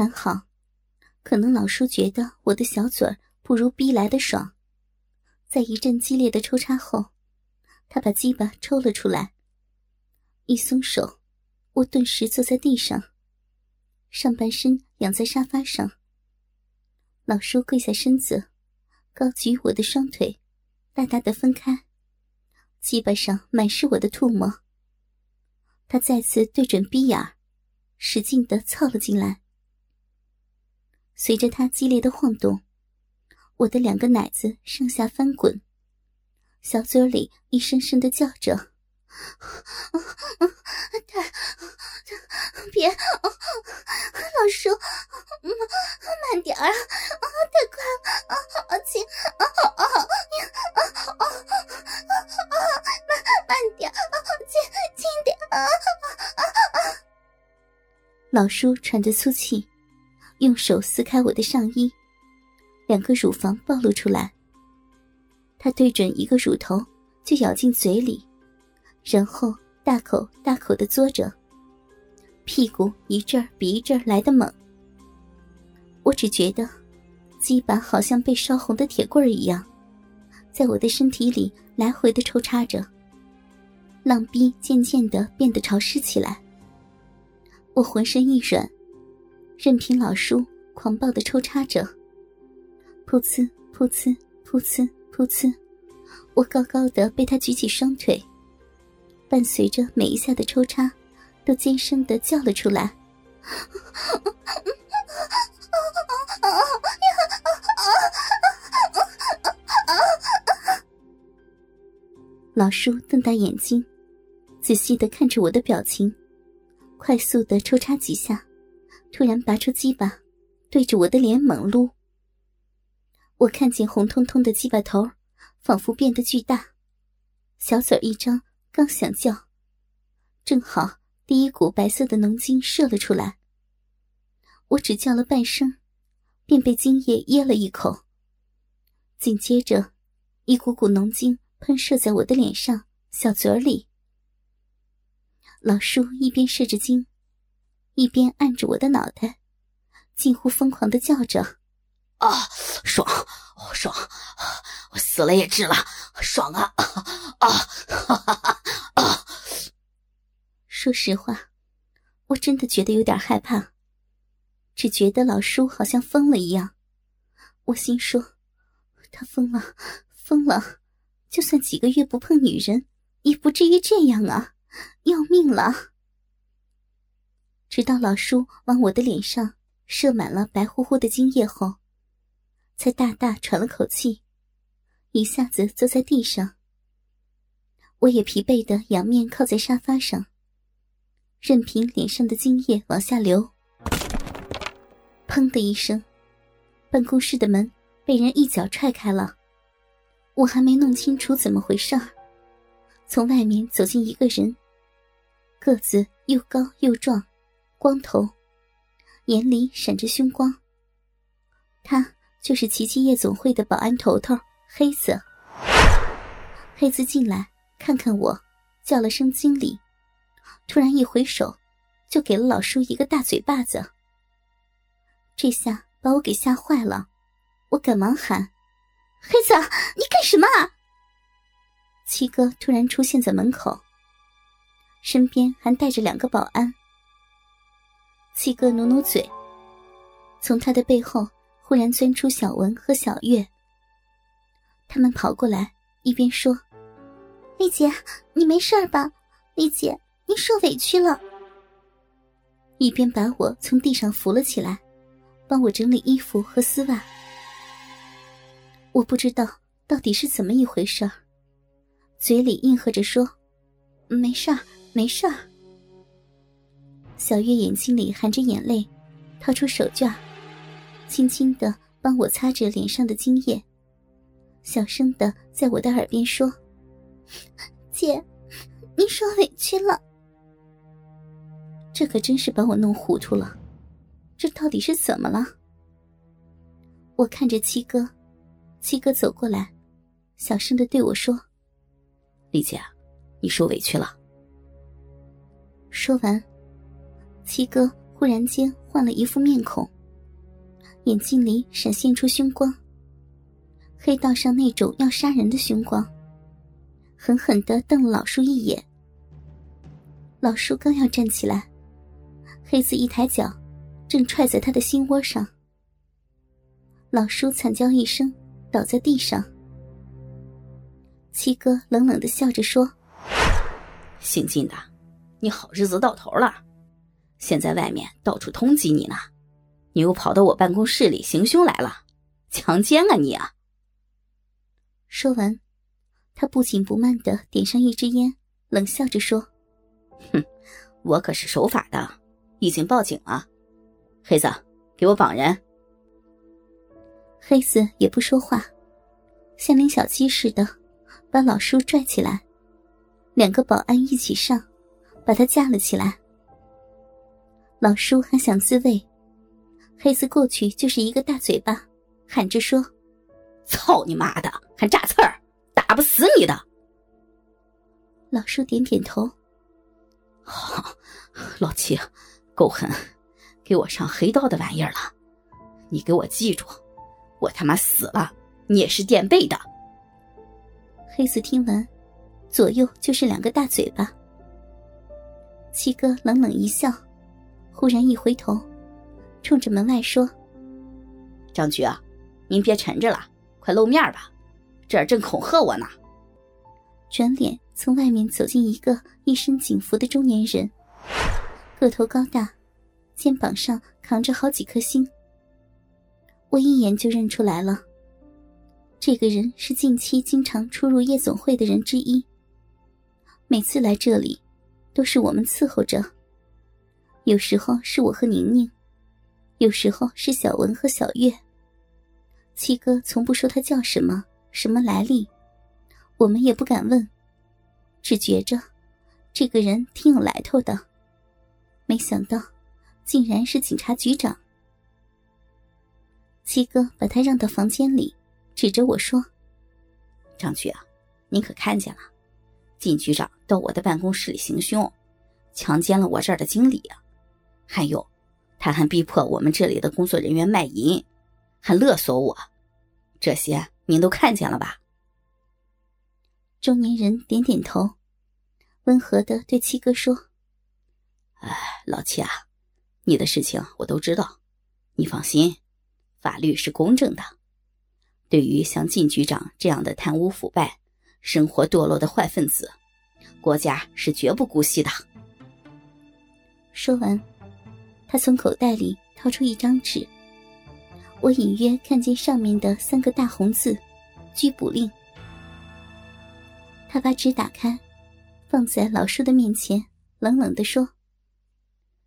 还好，可能老叔觉得我的小嘴儿不如逼来的爽，在一阵激烈的抽插后，他把鸡巴抽了出来。一松手，我顿时坐在地上，上半身仰在沙发上。老叔跪下身子，高举我的双腿，大大的分开，鸡巴上满是我的唾沫。他再次对准逼眼，使劲的凑了进来。随着他激烈的晃动，我的两个奶子上下翻滚，小嘴里一声声的叫着。太，别，老叔，慢点儿，太快了，亲，慢慢点，轻轻点。老叔喘着粗气，用手撕开我的上衣，两个乳房暴露出来，他对准一个乳头就咬进嘴里。然后大口大口的嘬着，屁股一阵比一阵来的猛。我只觉得，鸡巴好像被烧红的铁棍一样，在我的身体里来回的抽插着。浪逼渐渐的变得潮湿起来。我浑身一软，任凭老叔狂暴的抽插着。噗呲噗呲噗呲噗呲，我高高的被他举起双腿。伴随着每一下的抽插，都尖声的叫了出来。老叔瞪大眼睛，仔细的看着我的表情，快速的抽插几下，突然拔出鸡巴，对着我的脸猛撸。我看见红彤彤的鸡巴头，仿佛变得巨大，小嘴一张。刚想叫，正好第一股白色的浓精射了出来。我只叫了半声，便被精液噎了一口。紧接着，一股股浓精喷射在我的脸上、小嘴里。老叔一边射着精，一边按着我的脑袋，近乎疯狂的叫着：“啊，爽，爽，我死了也值了，爽啊，啊，哈哈哈！”说实话，我真的觉得有点害怕，只觉得老叔好像疯了一样。我心说，他疯了，疯了，就算几个月不碰女人，也不至于这样啊！要命了！直到老叔往我的脸上射满了白乎乎的精液后，才大大喘了口气，一下子坐在地上。我也疲惫的仰面靠在沙发上。任凭脸上的精液往下流，砰的一声，办公室的门被人一脚踹开了。我还没弄清楚怎么回事，从外面走进一个人，个子又高又壮，光头，眼里闪着凶光。他就是奇迹夜总会的保安头头黑子。黑子进来看看我，叫了声经理。突然一回手，就给了老叔一个大嘴巴子。这下把我给吓坏了，我赶忙喊：“黑子，你干什么？”七哥突然出现在门口，身边还带着两个保安。七哥努努嘴，从他的背后忽然钻出小文和小月。他们跑过来，一边说：“丽姐，你没事吧？丽姐。”你受委屈了，一边把我从地上扶了起来，帮我整理衣服和丝袜。我不知道到底是怎么一回事儿，嘴里应和着说：“没事儿，没事儿。”小月眼睛里含着眼泪，掏出手绢，轻轻的帮我擦着脸上的精液，小声的在我的耳边说：“ 姐，您受委屈了。”这可真是把我弄糊涂了，这到底是怎么了？我看着七哥，七哥走过来，小声的对我说：“李姐，你受委屈了。”说完，七哥忽然间换了一副面孔，眼睛里闪现出凶光，黑道上那种要杀人的凶光，狠狠的瞪了老叔一眼。老叔刚要站起来，黑子一抬脚，正踹在他的心窝上。老叔惨叫一声，倒在地上。七哥冷冷的笑着说：“姓金的，你好日子到头了，现在外面到处通缉你呢，你又跑到我办公室里行凶来了，强奸啊你啊！”说完，他不紧不慢的点上一支烟，冷笑着说。哼，我可是守法的，已经报警了。黑子，给我绑人。黑子也不说话，像领小鸡似的，把老叔拽起来，两个保安一起上，把他架了起来。老叔还想自卫，黑子过去就是一个大嘴巴，喊着说：“操你妈的，还炸刺儿，打不死你的！”老叔点点头。好，老七，够狠，给我上黑道的玩意儿了。你给我记住，我他妈死了，你也是垫背的。黑子听完，左右就是两个大嘴巴。七哥冷冷一笑，忽然一回头，冲着门外说：“张局啊，您别沉着了，快露面吧，这儿正恐吓我呢。”转脸从外面走进一个一身警服的中年人，个头高大，肩膀上扛着好几颗星。我一眼就认出来了，这个人是近期经常出入夜总会的人之一。每次来这里，都是我们伺候着。有时候是我和宁宁，有时候是小文和小月。七哥从不说他叫什么，什么来历。我们也不敢问，只觉着这个人挺有来头的。没想到，竟然是警察局长。七哥把他让到房间里，指着我说：“张局啊，您可看见了？靳局长到我的办公室里行凶，强奸了我这儿的经理啊！还有，他还逼迫我们这里的工作人员卖淫，还勒索我。这些您都看见了吧？”中年人点点头，温和的对七哥说：“哎，老七啊，你的事情我都知道，你放心，法律是公正的。对于像靳局长这样的贪污腐败、生活堕落的坏分子，国家是绝不姑息的。”说完，他从口袋里掏出一张纸，我隐约看见上面的三个大红字：“拘捕令。”他把纸打开，放在老叔的面前，冷冷的说：“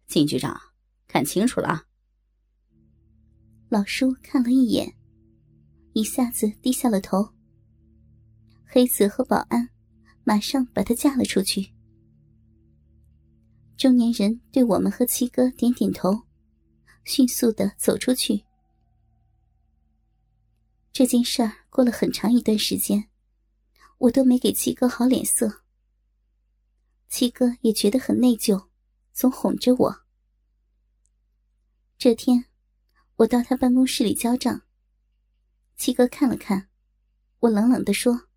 靳局长，看清楚了。”老叔看了一眼，一下子低下了头。黑子和保安马上把他架了出去。中年人对我们和七哥点点头，迅速的走出去。这件事儿过了很长一段时间。我都没给七哥好脸色，七哥也觉得很内疚，总哄着我。这天，我到他办公室里交账，七哥看了看，我冷冷的说：“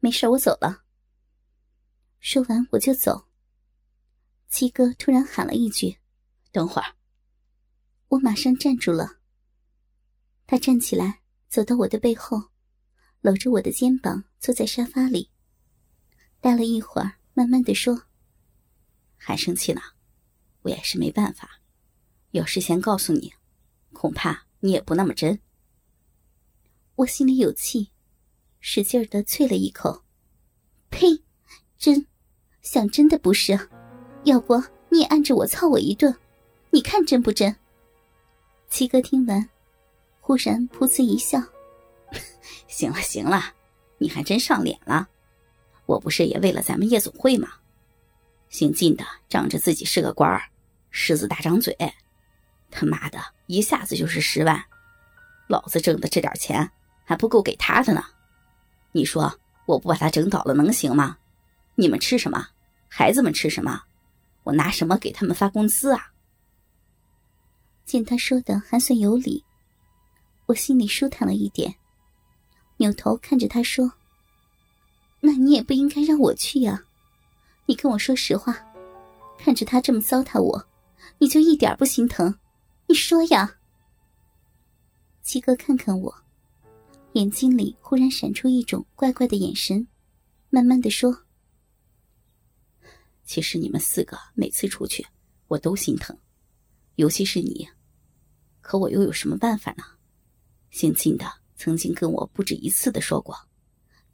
没事，我走了。”说完我就走。七哥突然喊了一句：“等会儿！”我马上站住了。他站起来，走到我的背后。搂着我的肩膀，坐在沙发里，待了一会儿，慢慢的说：“还生气呢，我也是没办法。要事先告诉你，恐怕你也不那么真。”我心里有气，使劲的啐了一口：“呸！真，想真的不是？要不你也按着我操我一顿，你看真不真？”七哥听完，忽然噗呲一笑。行了行了，你还真上脸了。我不是也为了咱们夜总会吗？姓靳的仗着自己是个官儿，狮子大张嘴，他妈的一下子就是十万，老子挣的这点钱还不够给他的呢。你说我不把他整倒了能行吗？你们吃什么？孩子们吃什么？我拿什么给他们发工资啊？见他说的还算有理，我心里舒坦了一点，扭头看着他说：“那你也不应该让我去呀，你跟我说实话，看着他这么糟蹋我，你就一点不心疼？你说呀？”七哥看看我，眼睛里忽然闪出一种怪怪的眼神，慢慢的说。其实你们四个每次出去，我都心疼，尤其是你。可我又有什么办法呢？姓金的曾经跟我不止一次的说过，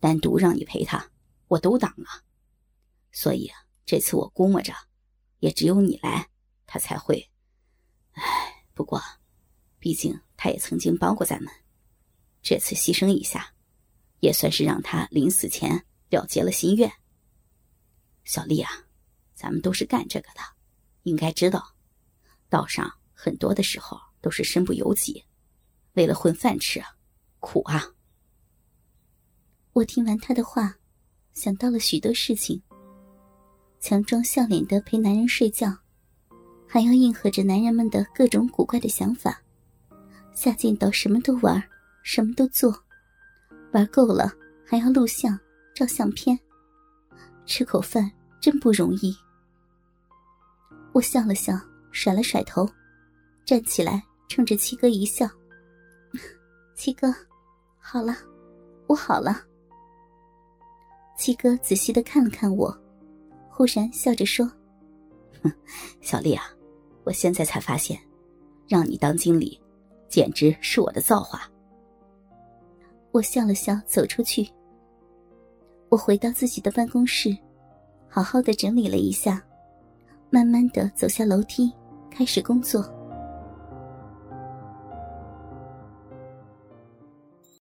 单独让你陪他，我都挡了。所以这次我估摸着，也只有你来，他才会。唉，不过，毕竟他也曾经帮过咱们，这次牺牲一下，也算是让他临死前了结了心愿。小丽啊。咱们都是干这个的，应该知道，道上很多的时候都是身不由己，为了混饭吃，苦啊！我听完他的话，想到了许多事情：强装笑脸的陪男人睡觉，还要应和着男人们的各种古怪的想法，下贱到什么都玩，什么都做，玩够了还要录像、照相片，吃口饭真不容易。我笑了笑，甩了甩头，站起来，冲着七哥一笑：“ 七哥，好了，我好了。”七哥仔细的看了看我，忽然笑着说：“哼，小丽啊，我现在才发现，让你当经理，简直是我的造化。”我笑了笑，走出去。我回到自己的办公室，好好的整理了一下。慢慢的走下楼梯，开始工作。